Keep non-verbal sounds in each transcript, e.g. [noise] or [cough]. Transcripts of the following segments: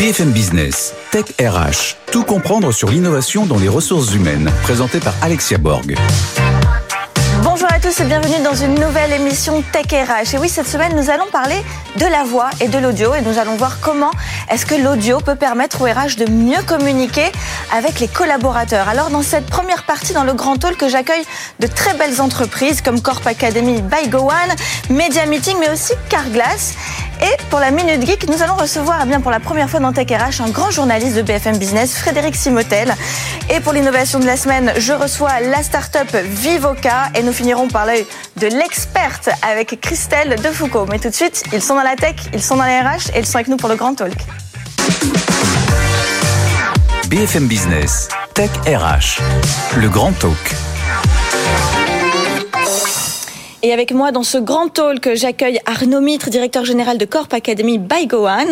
BFM Business, Tech RH, tout comprendre sur l'innovation dans les ressources humaines, présenté par Alexia Borg. Bonjour à tous et bienvenue dans une nouvelle émission Tech RH. Et oui, cette semaine, nous allons parler de la voix et de l'audio et nous allons voir comment est-ce que l'audio peut permettre au RH de mieux communiquer avec les collaborateurs. Alors, dans cette première partie, dans le grand talk, que j'accueille de très belles entreprises comme Corp Academy by Media Meeting, mais aussi Carglass. Et pour la Minute Geek, nous allons recevoir, eh bien pour la première fois dans Tech RH, un grand journaliste de BFM Business, Frédéric Simotel. Et pour l'innovation de la semaine, je reçois la start-up Vivoca et nous finirons par l'œil de l'experte avec Christelle Defoucault. Mais tout de suite, ils sont dans la tech, ils sont dans les RH et ils sont avec nous pour le grand talk. BFM Business, Tech RH, le grand talk. Et avec moi dans ce grand talk, j'accueille Arnaud Mitre, directeur général de Corp Academy by Gohan,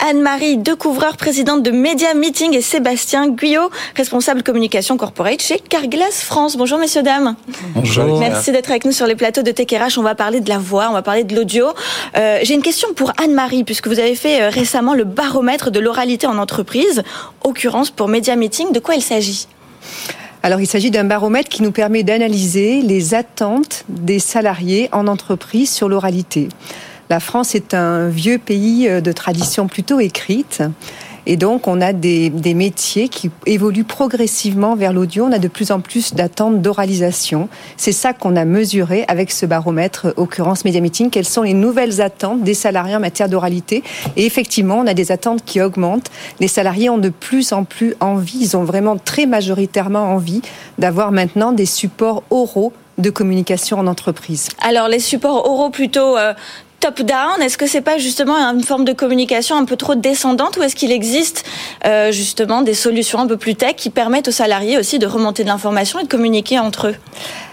Anne-Marie Decouvreur, présidente de Media Meeting et Sébastien Guyot, responsable communication corporate chez Carglass France. Bonjour messieurs, dames. Bonjour. Merci d'être avec nous sur les plateaux de TechRH. On va parler de la voix, on va parler de l'audio. Euh, J'ai une question pour Anne-Marie, puisque vous avez fait euh, récemment le baromètre de l'oralité en entreprise, occurrence pour Media Meeting. De quoi il s'agit? Alors, il s'agit d'un baromètre qui nous permet d'analyser les attentes des salariés en entreprise sur l'oralité. La France est un vieux pays euh, de tradition plutôt écrite. Et donc, on a des, des, métiers qui évoluent progressivement vers l'audio. On a de plus en plus d'attentes d'oralisation. C'est ça qu'on a mesuré avec ce baromètre Occurrence Media Meeting. Quelles sont les nouvelles attentes des salariés en matière d'oralité? Et effectivement, on a des attentes qui augmentent. Les salariés ont de plus en plus envie, ils ont vraiment très majoritairement envie d'avoir maintenant des supports oraux de communication en entreprise. Alors les supports oraux plutôt euh, top-down Est-ce que c'est pas justement une forme de communication un peu trop descendante ou est-ce qu'il existe euh, justement des solutions un peu plus tech qui permettent aux salariés aussi de remonter de l'information et de communiquer entre eux?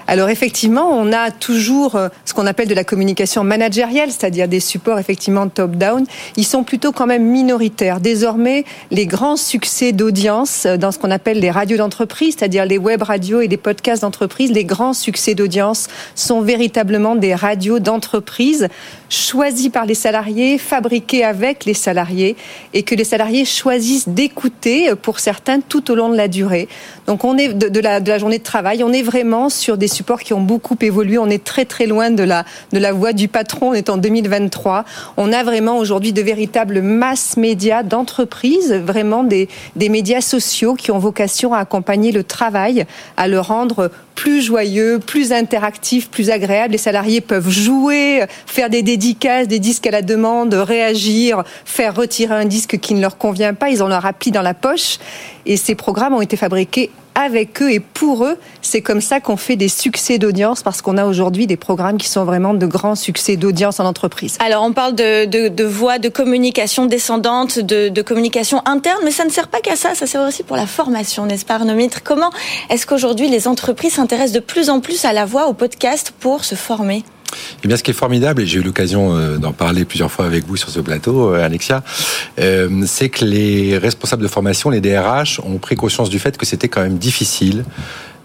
Alors effectivement, on a toujours euh, ce qu'on appelle de la communication managériale, c'est-à-dire des supports effectivement top-down. Ils sont plutôt quand même minoritaires. Désormais, les grands succès d'audience euh, dans ce qu'on appelle les radios d'entreprise, c'est-à-dire les web radios et les podcasts d'entreprise, les grands succès d'audience sont véritablement des radios d'entreprise choisies par les salariés, fabriquées avec les salariés et que les salariés choisissent d'écouter euh, pour certains tout au long de la durée. Donc on est de, la, de la journée de travail, on est vraiment sur des supports qui ont beaucoup évolué. On est très très loin de la de la voix du patron. On est en 2023. On a vraiment aujourd'hui de véritables masses médias d'entreprises, vraiment des des médias sociaux qui ont vocation à accompagner le travail, à le rendre plus joyeux, plus interactif, plus agréable. Les salariés peuvent jouer, faire des dédicaces, des disques à la demande, réagir, faire retirer un disque qui ne leur convient pas. Ils ont leur appli dans la poche. Et ces programmes ont été fabriqués avec eux et pour eux. C'est comme ça qu'on fait des succès d'audience parce qu'on a aujourd'hui des programmes qui sont vraiment de grands succès d'audience en entreprise. Alors on parle de, voix de communication descendante, de, de, communication interne, mais ça ne sert pas qu'à ça, ça sert aussi pour la formation, n'est-ce pas Arnaud Comment est-ce qu'aujourd'hui les entreprises s'intéressent de plus en plus à la voix, au podcast pour se former? Eh bien, ce qui est formidable, et j'ai eu l'occasion euh, d'en parler plusieurs fois avec vous sur ce plateau, euh, Alexia, euh, c'est que les responsables de formation, les DRH, ont pris conscience du fait que c'était quand même difficile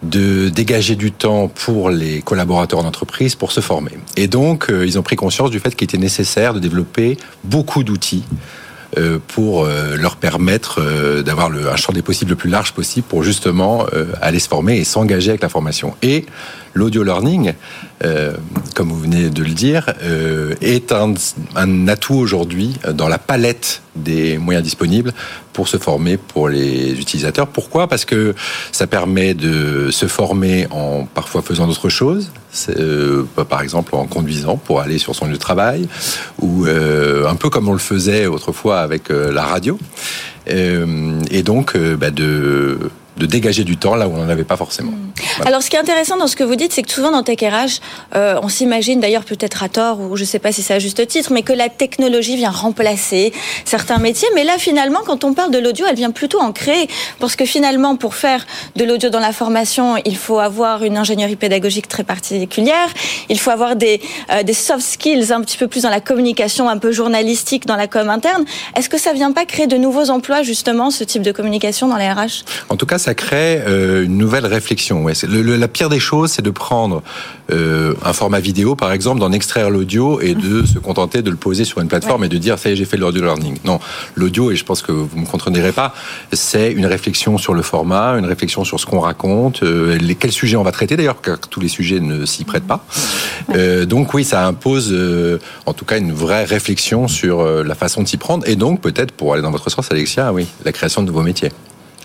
de dégager du temps pour les collaborateurs d'entreprise pour se former. Et donc, ils ont pris conscience du fait qu'il était nécessaire de développer beaucoup d'outils pour leur permettre d'avoir un champ des possibles le plus large possible pour justement aller se former et s'engager avec la formation. Et l'audio learning, euh, comme vous venez de le dire, euh, est un, un atout aujourd'hui dans la palette des moyens disponibles pour se former pour les utilisateurs. Pourquoi? Parce que ça permet de se former en parfois faisant d'autres choses, euh, par exemple en conduisant pour aller sur son lieu de travail, ou euh, un peu comme on le faisait autrefois avec euh, la radio. Euh, et donc bah de de dégager du temps là où on n'en avait pas forcément. Voilà. Alors, ce qui est intéressant dans ce que vous dites, c'est que souvent dans TechRH, euh, on s'imagine d'ailleurs peut-être à tort ou je ne sais pas si c'est à juste titre, mais que la technologie vient remplacer certains métiers. Mais là, finalement, quand on parle de l'audio, elle vient plutôt en créer, parce que finalement, pour faire de l'audio dans la formation, il faut avoir une ingénierie pédagogique très particulière, il faut avoir des, euh, des soft skills un petit peu plus dans la communication, un peu journalistique, dans la com interne. Est-ce que ça vient pas créer de nouveaux emplois justement, ce type de communication dans les RH En tout cas, ça crée euh, une nouvelle réflexion. Ouais, la pire des choses, c'est de prendre euh, un format vidéo, par exemple, d'en extraire l'audio et de se contenter de le poser sur une plateforme et de dire ça y est, j'ai fait l'audio learning. Non, l'audio, et je pense que vous me contredirez pas, c'est une réflexion sur le format, une réflexion sur ce qu'on raconte, euh, les, quels sujets on va traiter d'ailleurs, car tous les sujets ne s'y prêtent pas. Euh, donc oui, ça impose en tout cas une vraie réflexion sur la façon de s'y prendre et donc peut-être pour aller dans votre sens, Alexia, oui, la création de nouveaux métiers.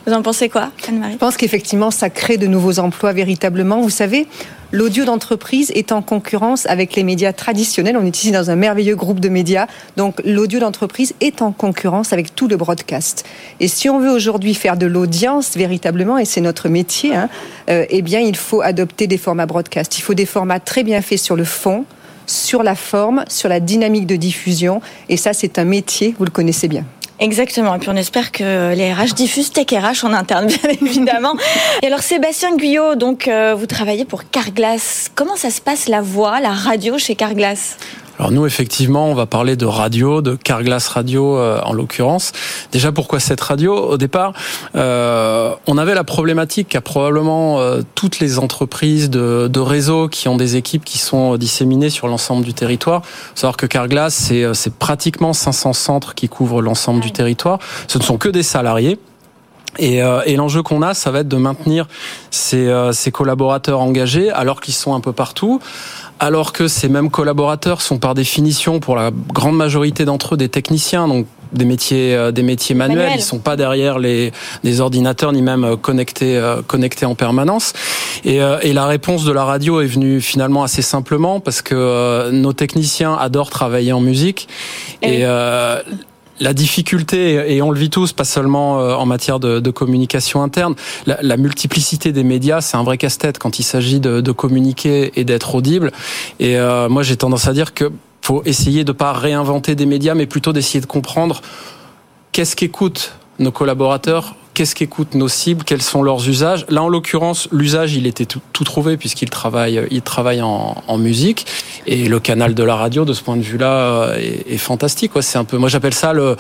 Vous en pensez quoi, Anne-Marie? Je pense qu'effectivement, ça crée de nouveaux emplois véritablement. Vous savez, l'audio d'entreprise est en concurrence avec les médias traditionnels. On est ici dans un merveilleux groupe de médias. Donc, l'audio d'entreprise est en concurrence avec tout le broadcast. Et si on veut aujourd'hui faire de l'audience véritablement, et c'est notre métier, hein, euh, eh bien, il faut adopter des formats broadcast. Il faut des formats très bien faits sur le fond, sur la forme, sur la dynamique de diffusion. Et ça, c'est un métier, vous le connaissez bien. Exactement. Et puis on espère que les RH diffusent Tech RH en interne, [laughs] bien évidemment. Et alors Sébastien Guyot, donc euh, vous travaillez pour Carglass. Comment ça se passe la voix, la radio chez Carglass? Alors nous, effectivement, on va parler de radio, de Carglass Radio euh, en l'occurrence. Déjà, pourquoi cette radio? Au départ, euh, on avait la problématique qu'a probablement euh, toutes les entreprises de, de réseau qui ont des équipes qui sont disséminées sur l'ensemble du territoire. Faut savoir que Carglass, c'est, c'est pratiquement 500 centres qui couvrent l'ensemble du territoire. Ce ne sont que des salariés. Et, et l'enjeu qu'on a, ça va être de maintenir ces, ces collaborateurs engagés alors qu'ils sont un peu partout alors que ces mêmes collaborateurs sont par définition, pour la grande majorité d'entre eux, des techniciens, donc des métiers, euh, des métiers manuels. Ils sont pas derrière les, les ordinateurs ni même euh, connectés, euh, connectés en permanence. Et, et, la réponse de la radio est venue finalement assez simplement parce que nos techniciens adorent travailler en musique et, et la difficulté, et on le vit tous, pas seulement euh, en matière de, communication interne, la, la, multiplicité des médias, c'est un vrai casse-tête quand il s'agit de, de, communiquer et d'être audible. Et euh, moi, j'ai tendance à dire que faut essayer de pas réinventer des médias, mais plutôt d'essayer de comprendre qu'est-ce qu'écoutent nos collaborateurs, qu'est-ce qu'écoutent nos cibles, quels sont leurs usages. Là, en l'occurrence, l'usage, il était tout, tout trouvé puisqu'il travaille, il travaille en, en, musique. Et le canal de la radio, de ce point de vue-là, est, est, fantastique. C'est un peu, moi, j'appelle ça le,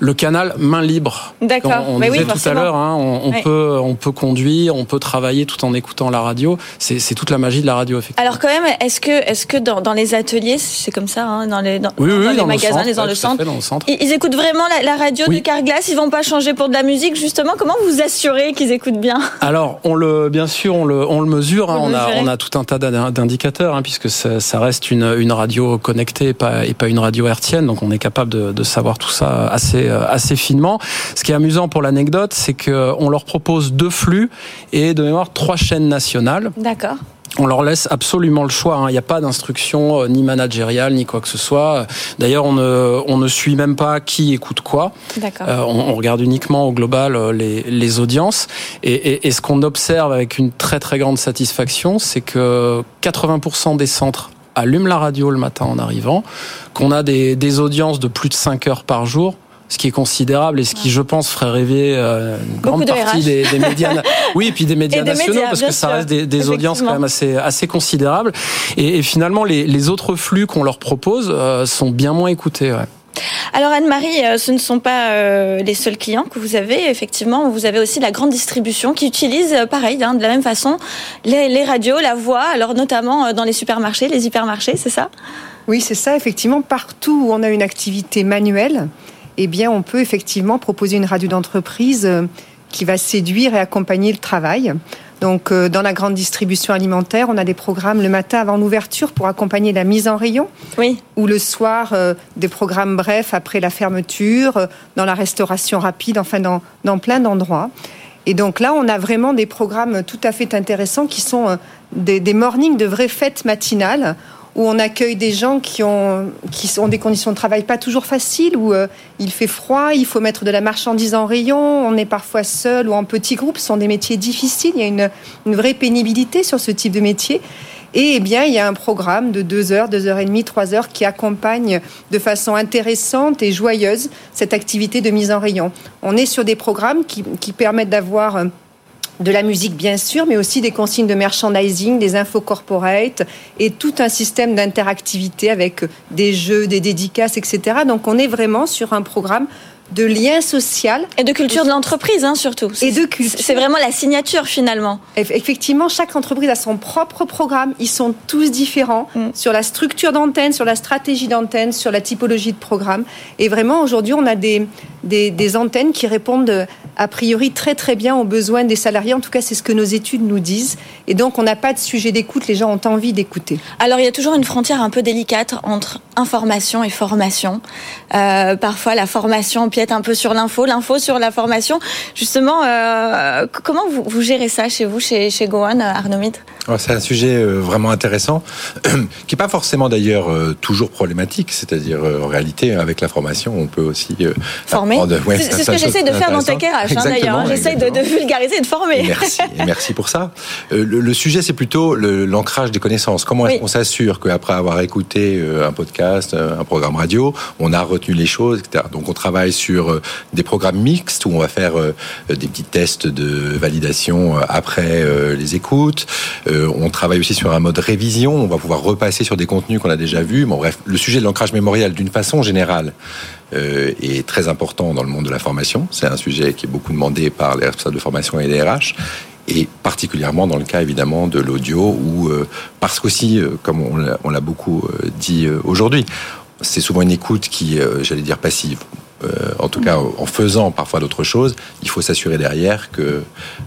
le canal main libre. D'accord. On, on Mais disait oui, tout à l'heure, hein, on, on Ouais. peut, on peut conduire, on peut travailler tout en écoutant la radio. C'est toute la magie de la radio, effectivement. Alors quand même, est-ce que, est-ce que dans, dans les ateliers, c'est comme ça, hein, dans les, dans, oui, oui, dans les dans le magasins, centre, les dans ouais, le centre, fait, dans le centre. ils, ils écoutent vraiment la, la radio de Carglass Ils vont pas changer pour de la musique, justement Comment vous assurez qu'ils écoutent bien? Alors, on le, bien sûr, on le, on le mesure. hein. On, a, mesurez. on a tout un tas d'in- d'indicateurs, hein, puisque ça, ça reste une, une radio connectée et pas, et pas une radio hertzienne. Donc, on est capable de, de savoir tout ça assez, euh, assez finement. Ce qui est amusant pour l'anecdote, c'est que on leur propose deux flux et de mémoire trois chaînes nationales. D'accord. On leur laisse absolument le choix. hein. Il n'y a pas d'instruction euh, ni managériale ni quoi que ce soit. D'ailleurs, on ne, on ne suit même pas qui écoute quoi. Euh, on, on regarde uniquement au global euh, les, les audiences. Et, et, et ce qu'on observe avec une très très grande satisfaction, c'est que 80% des centres allument la radio le matin en arrivant, qu'on a des, des audiences de plus de 5 heures par jour. Ce qui est considérable et ce qui, je pense, ferait rêver euh, une Beaucoup grande de partie des, des médias. [laughs] Oui, et puis des médias des nationaux, médias, parce que ça sûr. reste des, des audiences quand même assez, assez considérables. Et, et finalement, les, les autres flux qu'on leur propose euh, sont bien moins écoutés. Ouais. Alors Anne-Marie, euh, ce ne sont pas euh, les seuls clients que vous avez. Effectivement, vous avez aussi la grande distribution qui utilise, euh, pareil, hein, de la même façon, les, les radios, la voix, alors notamment dans les supermarchés, les hypermarchés, c'est ça? Oui, c'est ça. Effectivement, partout où on a une activité manuelle, eh bien, on peut effectivement proposer une radio d'entreprise euh, qui va séduire et accompagner le travail. Donc, euh, dans la grande distribution alimentaire, on a des programmes le matin avant l'ouverture pour accompagner la mise en rayon, Oui. ou le soir euh, des programmes brefs après la fermeture, dans la restauration rapide, enfin dans, dans plein d'endroits. Et donc là, on a vraiment des programmes tout à fait intéressants qui sont des, des mornings de vraies fêtes matinales où on accueille des gens qui ont, qui ont des conditions de travail pas toujours faciles, où euh, il fait froid, il faut mettre de la marchandise en rayon, on est parfois seul ou en petits groupes, ce sont des métiers difficiles, il y a une, une vraie pénibilité sur ce type de métier. Et eh bien, il y a un programme de deux heures, deux heures et demie, trois heures qui accompagne de façon intéressante et joyeuse cette activité de mise en rayon. On est sur des programmes qui, qui permettent d'avoir de la musique bien sûr, mais aussi des consignes de merchandising, des infos corporate et tout un système d'interactivité avec des jeux, des dédicaces, etc. Donc on est vraiment sur un programme de lien social. Et de culture de l'entreprise, hein, surtout. Et de culture. C'est vraiment la signature, finalement. Effectivement, chaque entreprise a son propre programme. Ils sont tous différents mm. sur la structure d'antenne, sur la stratégie d'antenne, sur la typologie de programme. Et vraiment, aujourd'hui, on a des, des, des, antennes qui répondent a priori très très bien aux besoins des salariés. En tout cas, c'est ce que nos études nous disent. Et donc, on n'a pas de sujet d'écoute. Les gens ont envie d'écouter. Alors, il y a toujours une frontière un peu délicate entre information et formation. Euh, parfois, la formation empiète un peu sur l'info, l'info sur la formation. Justement, euh, comment vous, vous, gérez ça chez vous, chez, chez Gohan, Arnaud Mitre? C'est un sujet euh, vraiment intéressant, [clears throat] qui n'est pas forcément d'ailleurs euh, toujours problématique. C'est-à-dire, euh, en réalité, avec la formation, on peut aussi former. Ouais, c'est ce que j'essaie de faire dans ta RH, hein, d'ailleurs. Hein. J'essaie de, de, vulgariser et de former. Et merci, et [laughs] merci pour ça. Le, le sujet, c'est plutôt l'ancrage des connaissances. Comment est-ce qu'on s'assure qu'après avoir écouté un podcast, un programme radio, on a retenu les choses, etc. Donc, on travaille sur des programmes mixtes où on va faire des petits tests de validation après les écoutes. On travaille aussi sur un mode révision. On va pouvoir repasser sur des contenus qu'on a déjà vus. Bon, bref, le sujet de l'ancrage mémoriel, d'une façon générale, euh, est très important dans le monde de la formation. C'est un sujet qui est beaucoup demandé par les responsables de formation et les RH et particulièrement dans le cas évidemment de l'audio, euh, parce qu'aussi, euh, comme on l'a beaucoup euh, dit aujourd'hui, c'est souvent une écoute qui, j'allais dire, passive. Euh, en tout cas en faisant parfois d'autres choses, il faut s'assurer derrière que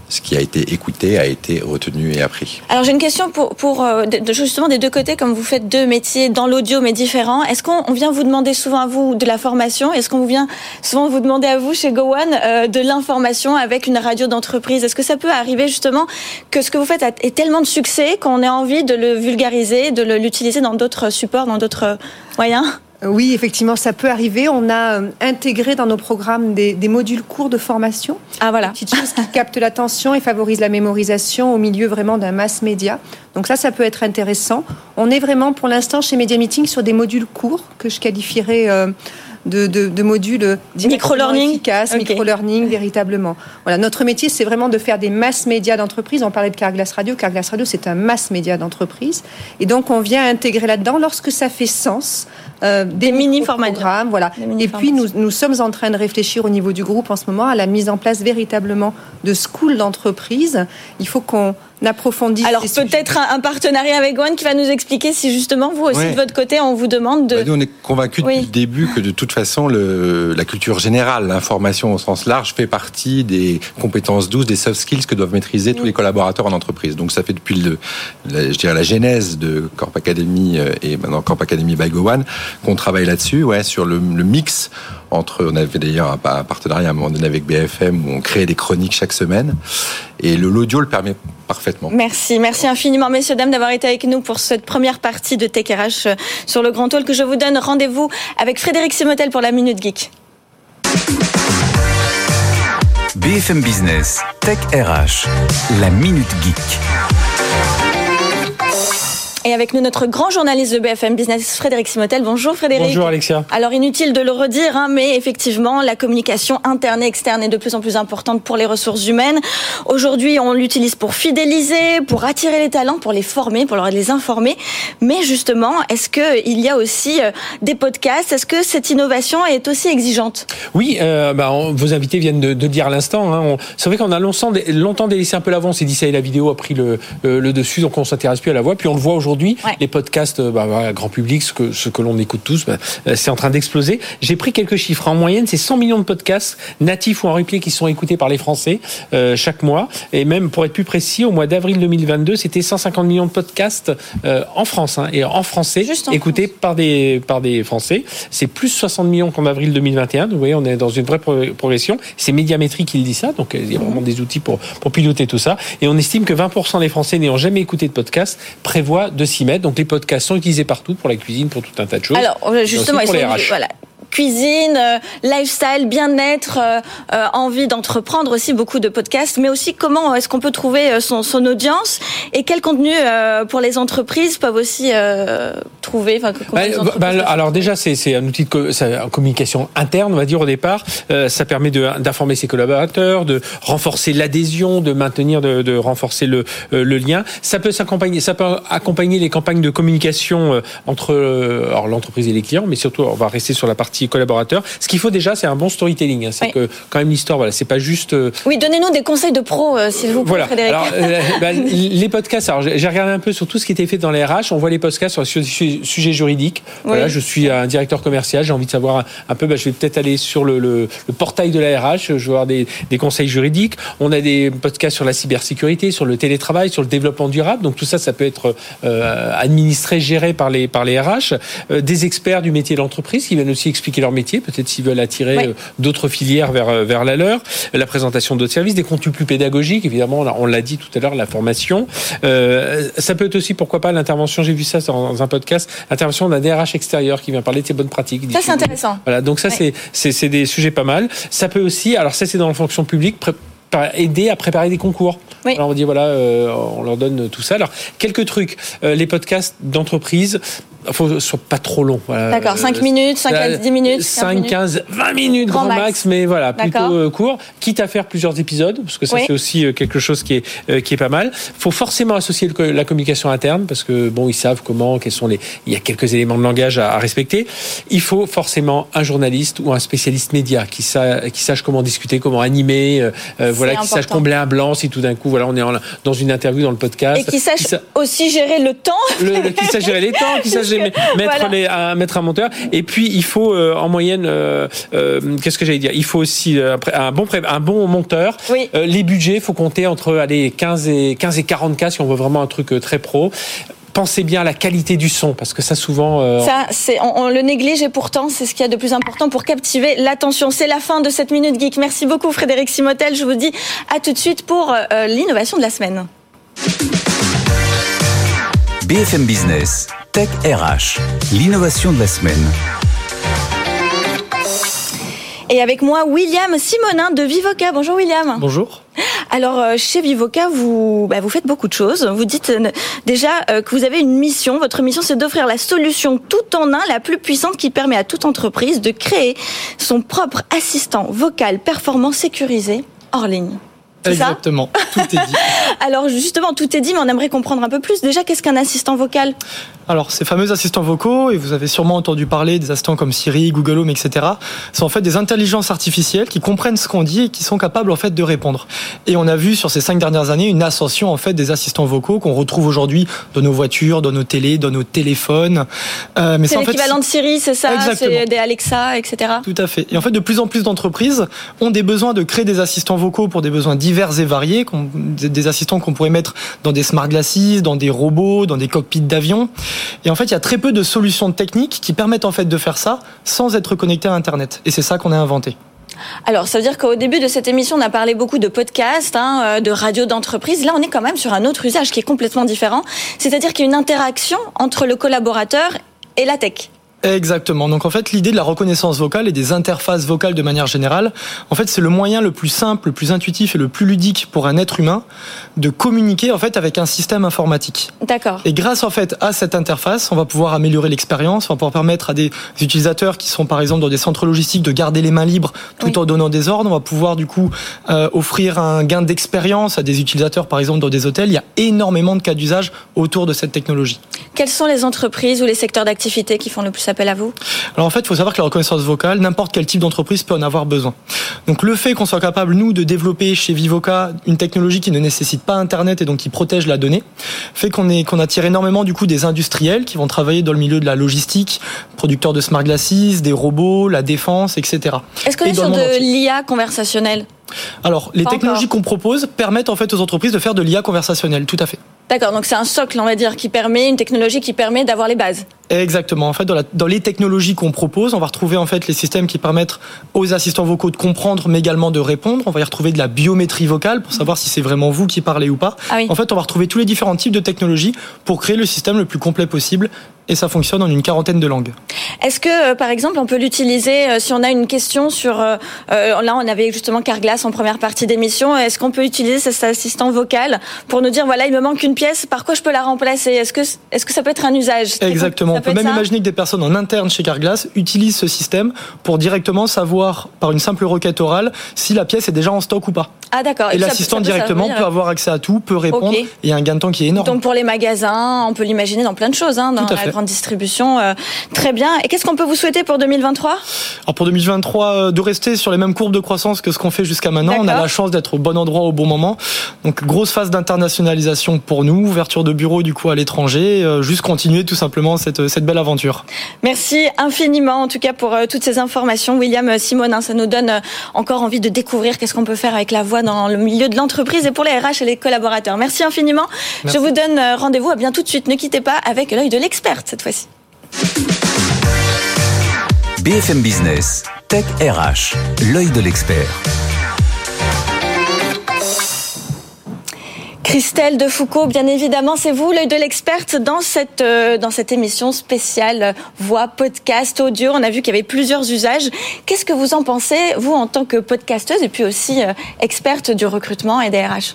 ce qui a été écouté a été retenu et appris. Alors j'ai une question pour, euh, justement des deux côtés, comme vous faites deux métiers dans l'audio mais différents. Est-ce qu'on vient vous demander souvent à vous de la formation? Est-ce qu'on vient souvent vous demander à vous chez GoOne euh, de l'information avec une radio d'entreprise? Est-ce que ça peut arriver justement que ce que vous faites ait tellement de succès qu'on ait envie de le vulgariser, de l'utiliser dans d'autres supports, dans d'autres moyens? Oui, effectivement, ça peut arriver. On a euh, intégré dans nos programmes des, modules courts de formation. Ah voilà. Petites choses qui [laughs] captent l'attention et favorisent la mémorisation au milieu vraiment d'un mass média. Donc ça, ça peut être intéressant. On est vraiment pour l'instant chez Media Meeting sur des modules courts que je qualifierais euh, de, de, modules micro-learning efficaces, micro-learning véritablement. Voilà, notre métier, c'est vraiment de faire des mass médias d'entreprise. On parlait de Carglass Radio. Carglass Radio, c'est un mass média d'entreprise. Et donc, on vient intégrer là-dedans lorsque ça fait sens. Euh, des, mini formats voilà. et puis nous, nous sommes en train de réfléchir au niveau du groupe en ce moment à la mise en place véritablement de schools d'entreprise. Il faut qu'on approfondisse. Alors peut-être un, partenariat avec One qui va nous expliquer si justement vous aussi de votre côté on vous demande de. Bah, nous on est convaincus depuis le début que de toute façon le, la culture générale, l'information au sens large fait partie des compétences douces, des soft skills que doivent maîtriser tous les collaborateurs en entreprise. Donc ça fait depuis le, je dirais la genèse de Corp Academy euh, et maintenant Corp Academy by Go One qu'on travaille là-dessus, ouais, sur le, le mix entre, on avait d'ailleurs un, partenariat à un moment donné avec BFM où on crée des chroniques chaque semaine. Et le l'audio le permet parfaitement. Merci, merci infiniment, messieurs, dames, d'avoir été avec nous pour cette première partie de Tech RH euh, sur le Grand Hall que je vous donne. Rendez-vous avec Frédéric Simotel pour la Minute Geek. BFM Business, Tech RH, la Minute Geek. Et avec nous, notre grand journaliste de BFM Business, Frédéric Simotel. Bonjour Frédéric. Bonjour Alexia. Alors inutile de le redire, hein, mais effectivement, la communication interne et externe est de plus en plus importante pour les ressources humaines. Aujourd'hui, on l'utilise pour fidéliser, pour attirer les talents, pour les former, pour les informer. Mais justement, est-ce qu'il y a aussi euh, des podcasts? Est-ce que cette innovation est aussi exigeante? Oui, euh, bah, vos invités viennent de, de dire à l'instant. Hein, c'est vrai qu'on a longtemps, longtemps délaissé un peu l'avance. C'est dit ça et la vidéo a pris le, le, dessus, donc on s'intéresse plus à la voix. Puis on le voit aujourd'hui aujourd'hui. Les podcasts, euh, bah, grand public, ce que, ce que l'on écoute tous, bah, euh, c'est en train d'exploser. J'ai pris quelques chiffres. En moyenne, c'est 100 millions de podcasts natifs ou en replay qui sont écoutés par les Français euh, chaque mois. Et même, pour être plus précis, au mois d'avril 2022, c'était 150 millions de podcasts en France. Hein, et en français, écoutés par des, par des Français. C'est plus 60 millions qu'en avril 2021. Donc, vous voyez, on est dans une vraie progression. C'est Médiamétrie qui le dit ça. Donc, il y a vraiment des outils pour, pour piloter tout ça. Et on estime que 20% des Français n'ayant jamais écouté de podcast prévoient de s'y mettre. Donc les podcasts sont utilisés partout pour la cuisine, pour tout un tas de choses. Alors justement, pour les voilà, cuisine, euh, lifestyle, bien-être, euh, euh, envie d'entreprendre aussi beaucoup de podcasts, mais aussi comment est-ce qu'on peut trouver son, son, audience et quel contenu pour les entreprises peuvent aussi trouver. Bah, bah, alors déjà, c'est un outil de communication interne, on va dire au départ. ça permet d'informer ses collaborateurs, de renforcer l'adhésion, de maintenir, de, de renforcer le, le, lien. Ça peut s'accompagner, ça peut accompagner les campagnes de communication entre l'entreprise et les clients, mais surtout, on va rester sur la partie aussi collaborateurs. Ce qu'il faut déjà, c'est un bon storytelling. Hein. C'est que quand même l'histoire, voilà, c'est pas juste. Oui, donnez-nous des conseils de pro, s'il vous plaît, voilà. Frédéric. Alors, [laughs] bah, les podcasts. Alors, j'ai regardé un peu sur tout ce qui était fait dans les RH. On voit les podcasts sur les sujets juridiques. Voilà, je suis un directeur commercial. J'ai envie de savoir un, peu. Bah, je vais peut-être aller sur le, le, le, portail de la RH. Je vais avoir des, des conseils juridiques. On a des podcasts sur la cybersécurité, sur le télétravail, sur le développement durable. Donc tout ça, ça peut être euh, administré, géré par les par les RH. Euh, des experts du métier de l'entreprise qui viennent aussi expliquer leur métier, peut-être s'ils veulent attirer euh, d'autres filières vers vers la leur. La présentation d'autres services, des contenus plus pédagogiques, évidemment, on l'a dit tout à l'heure, la formation. ça peut être aussi, pourquoi pas, l'intervention. J'ai vu ça dans un podcast, l'intervention d'un DRH extérieur qui vient parler de ses bonnes pratiques. Ça, c'est intéressant. Voilà, donc ça, c'est c'est des sujets pas mal. Ça peut aussi, alors ça, c'est dans la fonction publique aider à préparer des concours. Alors on dit voilà, euh, on leur donne tout ça. Alors quelques trucs, euh, les podcasts d'entreprise, faut soit pas trop long. D'accord, 5 euh, minutes, 5 à 10 minutes. 5, 15, 20 minutes grand, max. mais voilà, plutôt court. Quitte à faire plusieurs épisodes, parce que ça c'est aussi quelque chose qui est qui est pas mal. Faut forcément associer la communication interne, parce que bon, ils savent comment, quels sont les. Il y a quelques éléments de langage à, respecter. Il faut forcément un journaliste ou un spécialiste média qui, qui sache comment discuter, comment animer voilà, qui sache combler un blanc si tout d'un coup, voilà, on est dans une interview dans le podcast. Et qui sache aussi gérer le temps. Le, qui sache gérer les temps, qui [laughs] sache [laughs] mettre, les, un, mettre un monteur. Et puis, il faut, euh, en moyenne, euh, euh, qu'est-ce que j'allais dire? Il faut aussi un bon, un bon monteur. Oui. les budgets, il faut compter entre allez, 15 et 15 et 40 cas si on veut vraiment un truc très pro pensez bien à la qualité du son, parce que ça souvent... Euh, ça, c'est, on, le néglige et pourtant c'est ce qu'il y a de plus important pour captiver l'attention. C'est la fin de cette Minute Geek. Merci beaucoup Frédéric Simotel. Je vous dis à tout de suite pour euh, l'innovation de la semaine. BFM Business, Tech RH, l'innovation de la semaine. Et avec moi, William Simonin de Vivoca. Bonjour William. Bonjour. Alors euh, chez Vivoca, vous, bah, vous faites beaucoup de choses. Vous dites euh, déjà euh, que vous avez une mission. Votre mission, c'est d'offrir la solution tout en un, la plus puissante qui permet à toute entreprise de créer son propre assistant vocal performant sécurisé hors ligne. Exactement, tout est dit. [laughs] Alors justement, tout est dit, mais on aimerait comprendre un peu plus. Déjà, qu'est-ce qu'un assistant vocal? Alors, ces fameux assistants vocaux, et vous avez sûrement entendu parler des assistants comme Siri, Google Home, etc., sont en fait des intelligences artificielles qui comprennent ce qu'on dit et qui sont capables en fait de répondre. Et on a vu sur ces cinq dernières années une ascension en fait des assistants vocaux qu'on retrouve aujourd'hui dans nos voitures, dans nos télés, dans nos téléphones. Euh, mais c'est l'équivalent de Siri, c'est ça? C'est des Alexa, etc. Tout à fait. Et en fait, de plus en plus d'entreprises ont des besoins de créer des assistants vocaux pour des besoins divers divers et variés, des assistants qu'on pourrait mettre dans des smart glasses, dans des robots, dans des cockpits d'avion. Et en fait, il y a très peu de solutions techniques qui permettent en fait de faire ça sans être connecté à Internet. Et c'est ça qu'on a inventé. Alors, ça veut dire qu'au début de cette émission, on a parlé beaucoup de podcasts, hein, euh, de radio d'entreprise. Là, on est quand même sur un autre usage qui est complètement différent. C'est-à-dire qu'il y a une interaction entre le collaborateur et la tech. Exactement. Donc en fait, l'idée de la reconnaissance vocale et des interfaces vocales de manière générale, en fait, c'est le moyen le plus simple, le plus intuitif et le plus ludique pour un être humain de communiquer en fait avec un système informatique. D'accord. Et grâce en fait à cette interface, on va pouvoir améliorer l'expérience, on va pouvoir permettre à des utilisateurs qui sont par exemple dans des centres logistiques de garder les mains libres tout en donnant des ordres. On va pouvoir du coup euh, offrir un gain d'expérience à des utilisateurs par exemple dans des hôtels. Il y a énormément de cas d'usage autour de cette technologie. Quelles sont les entreprises ou les secteurs d'activité qui font le plus appel à vous? Alors en fait, il faut savoir que la reconnaissance vocale, n'importe quel type d'entreprise peut en avoir besoin. Donc le fait qu'on soit capable, nous, de développer chez Vivoca une technologie qui ne nécessite pas Internet et donc qui protège la donnée, fait qu'on est qu'on attire énormément du coup des industriels qui vont travailler dans le milieu de la logistique, producteurs de smart glasses, des robots, la défense, etc. Est-ce qu'on est sur de l'IA conversationnelle? Alors, les technologies qu'on propose permettent en fait aux entreprises de faire de l'IA conversationnelle, tout à fait. D'accord, donc c'est un socle, on va dire, qui permet, une technologie qui permet d'avoir les bases. Exactement. En fait, dans, la, dans les technologies qu'on propose, on va retrouver en fait les systèmes qui permettent aux assistants vocaux de comprendre, mais également de répondre. On va y retrouver de la biométrie vocale pour savoir si c'est vraiment vous qui parlez ou pas. Ah en fait, on va retrouver tous les différents types de technologies pour créer le système le plus complet possible et ça fonctionne en une quarantaine de langues. Est-ce que, euh, par exemple, on peut l'utiliser euh, si on a une question sur... Euh, là, on avait justement Carglass en première partie d'émission. Est-ce qu'on peut utiliser cet assistant vocal pour nous dire, voilà, il me manque une pièce, par quoi je peux la remplacer? Est-ce que, est-ce que ça peut être un usage? Exactement. On peut, même imaginer que des personnes en interne chez Carglass utilisent ce système pour directement savoir, par une simple requête orale, si la pièce est déjà en stock ou pas. Ah d'accord. Et, l'assistant directement peut avoir accès à tout, peut répondre. Il y a un gain de temps qui est énorme. Donc pour les magasins, on peut l'imaginer dans plein de choses, hein, dans la grande distribution. Euh, très bien. Et qu'est-ce qu'on peut vous souhaiter pour 2023 Alors pour 2023, euh, de rester sur les mêmes courbes de croissance que ce qu'on fait jusqu'à maintenant. On a la chance d'être au bon endroit au bon moment. Donc grosse phase d'internationalisation pour nous, ouverture de bureaux du coup à l'étranger, euh, juste continuer tout simplement cette, cette belle aventure. Merci infiniment en tout cas pour toutes ces informations, William Simonin. Ça nous donne encore envie de découvrir qu'est-ce qu'on peut faire avec la voix dans le milieu de l'entreprise et pour les RH et les collaborateurs. Merci infiniment. Je vous donne rendez-vous à bien tout de suite. Ne quittez pas avec l'œil de l'experte cette fois-ci. BFM Business, Tech RH, l'œil de l'expert. Christelle de Foucault, bien évidemment, c'est vous l'œil de l'experte dans cette euh, dans cette émission spéciale voix podcast audio. On a vu qu'il y avait plusieurs usages. Qu'est-ce que vous en pensez vous en tant que podcasteuse et puis aussi euh, experte du recrutement et des RH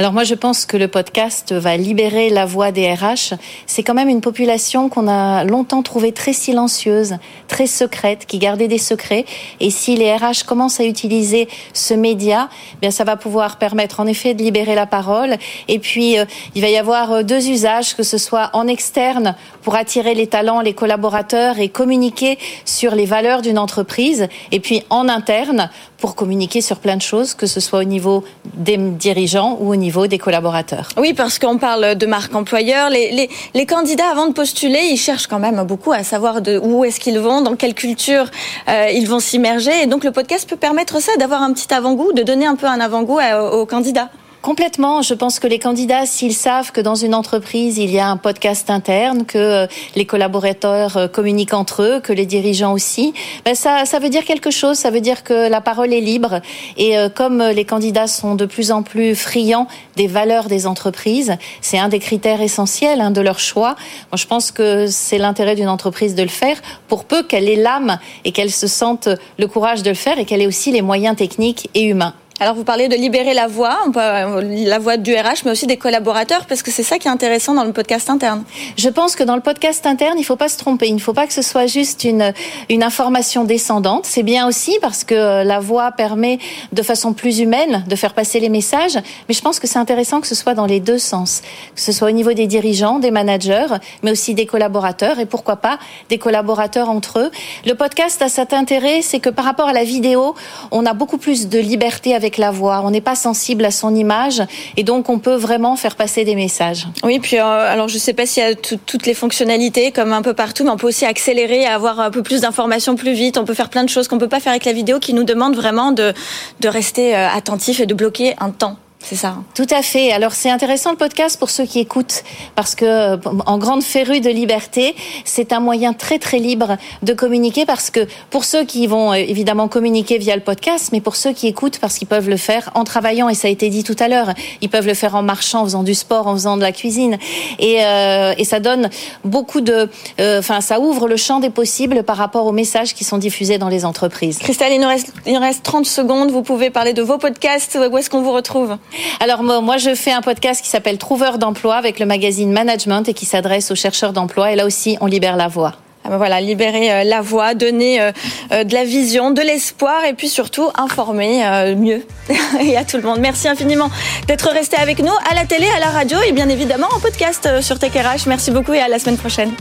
alors moi, je pense que le podcast va libérer la voix des RH. C'est quand même une population qu'on a longtemps trouvée très silencieuse, très secrète, qui gardait des secrets. Et si les RH commencent à utiliser ce média, eh bien ça va pouvoir permettre en effet de libérer la parole. Et puis euh, il va y avoir euh, deux usages, que ce soit en externe pour attirer les talents, les collaborateurs et communiquer sur les valeurs d'une entreprise, et puis en interne pour communiquer sur plein de choses, que ce soit au niveau des dirigeants ou au niveau des collaborateurs. Oui, parce qu'on parle de marque employeur. Les, candidats, avant de postuler, ils cherchent quand même beaucoup à savoir où est-ce qu'ils vont, dans quelle culture euh, ils vont s'immerger. Et donc le podcast peut permettre ça, d'avoir un petit avant-goût, de donner un peu un avant-goût aux candidats. Complètement. Je pense que les candidats, s'ils savent que dans une entreprise, il y a un podcast interne, que euh, les collaborateurs euh, communiquent entre eux, que les dirigeants aussi, ben ça, ça veut dire quelque chose. Ça veut dire que la parole est libre. Et euh, comme les candidats sont de plus en plus friands des valeurs des entreprises, c'est un des critères essentiels hein, de leur choix. Je pense que c'est l'intérêt d'une entreprise de le faire, pour peu qu'elle ait l'âme et qu'elle se sente le courage de le faire et qu'elle ait aussi les moyens techniques et humains. Alors vous parlez de libérer la voix, la voix du RH, mais aussi des collaborateurs, parce que c'est ça qui est intéressant dans le podcast interne. Je pense que dans le podcast interne, il ne faut pas se tromper. Il ne faut pas que ce soit juste une, une information descendante. C'est bien aussi parce que euh, la voix permet de façon plus humaine de faire passer les messages. Mais je pense que c'est intéressant que ce soit dans les deux sens. Que ce soit au niveau des dirigeants, des managers, mais aussi des collaborateurs et pourquoi pas des collaborateurs entre eux. Le podcast a cet intérêt, c'est que par rapport à la vidéo, on a beaucoup plus de liberté avec la voix. On n'est pas sensible à son image et donc on peut vraiment faire passer des messages. Oui, puis euh, alors je ne sais pas s'il y a toutes les fonctionnalités comme un peu partout, mais on peut aussi accélérer, avoir un peu plus d'informations plus vite. On peut faire plein de choses qu'on peut pas faire avec la vidéo, qui nous demande vraiment de de rester euh, attentif et de bloquer un temps. C'est ça. Tout à fait. Alors c'est intéressant le podcast pour ceux qui écoutent parce que en grande férue de liberté, c'est un moyen très très libre de communiquer parce que pour ceux qui vont euh, évidemment communiquer via le podcast, mais pour ceux qui écoutent parce qu'ils peuvent le faire en travaillant et ça a été dit tout à l'heure, ils peuvent le faire en marchant, en faisant du sport, en faisant de la cuisine et, euh, et ça donne beaucoup de, euh, enfin ça ouvre le champ des possibles par rapport aux messages qui sont diffusés dans les entreprises. Christelle, il nous reste, il nous reste 30 secondes. Vous pouvez parler de vos podcasts. Où est-ce qu'on vous retrouve? Alors moi, je fais un podcast qui s'appelle Trouveur d'emploi avec le magazine Management et qui s'adresse aux chercheurs d'emploi. Et là aussi, on libère la voix. Ah ben voilà, libérer euh, la voix, donner euh, euh, de la vision, de l'espoir et puis surtout informer mieux [laughs] et à tout le monde. Merci infiniment d'être resté avec nous à la télé, à la radio et bien évidemment en podcast sur Tech RH. Merci beaucoup et à la semaine prochaine.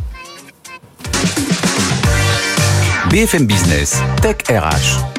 BFM Business, Tech RH.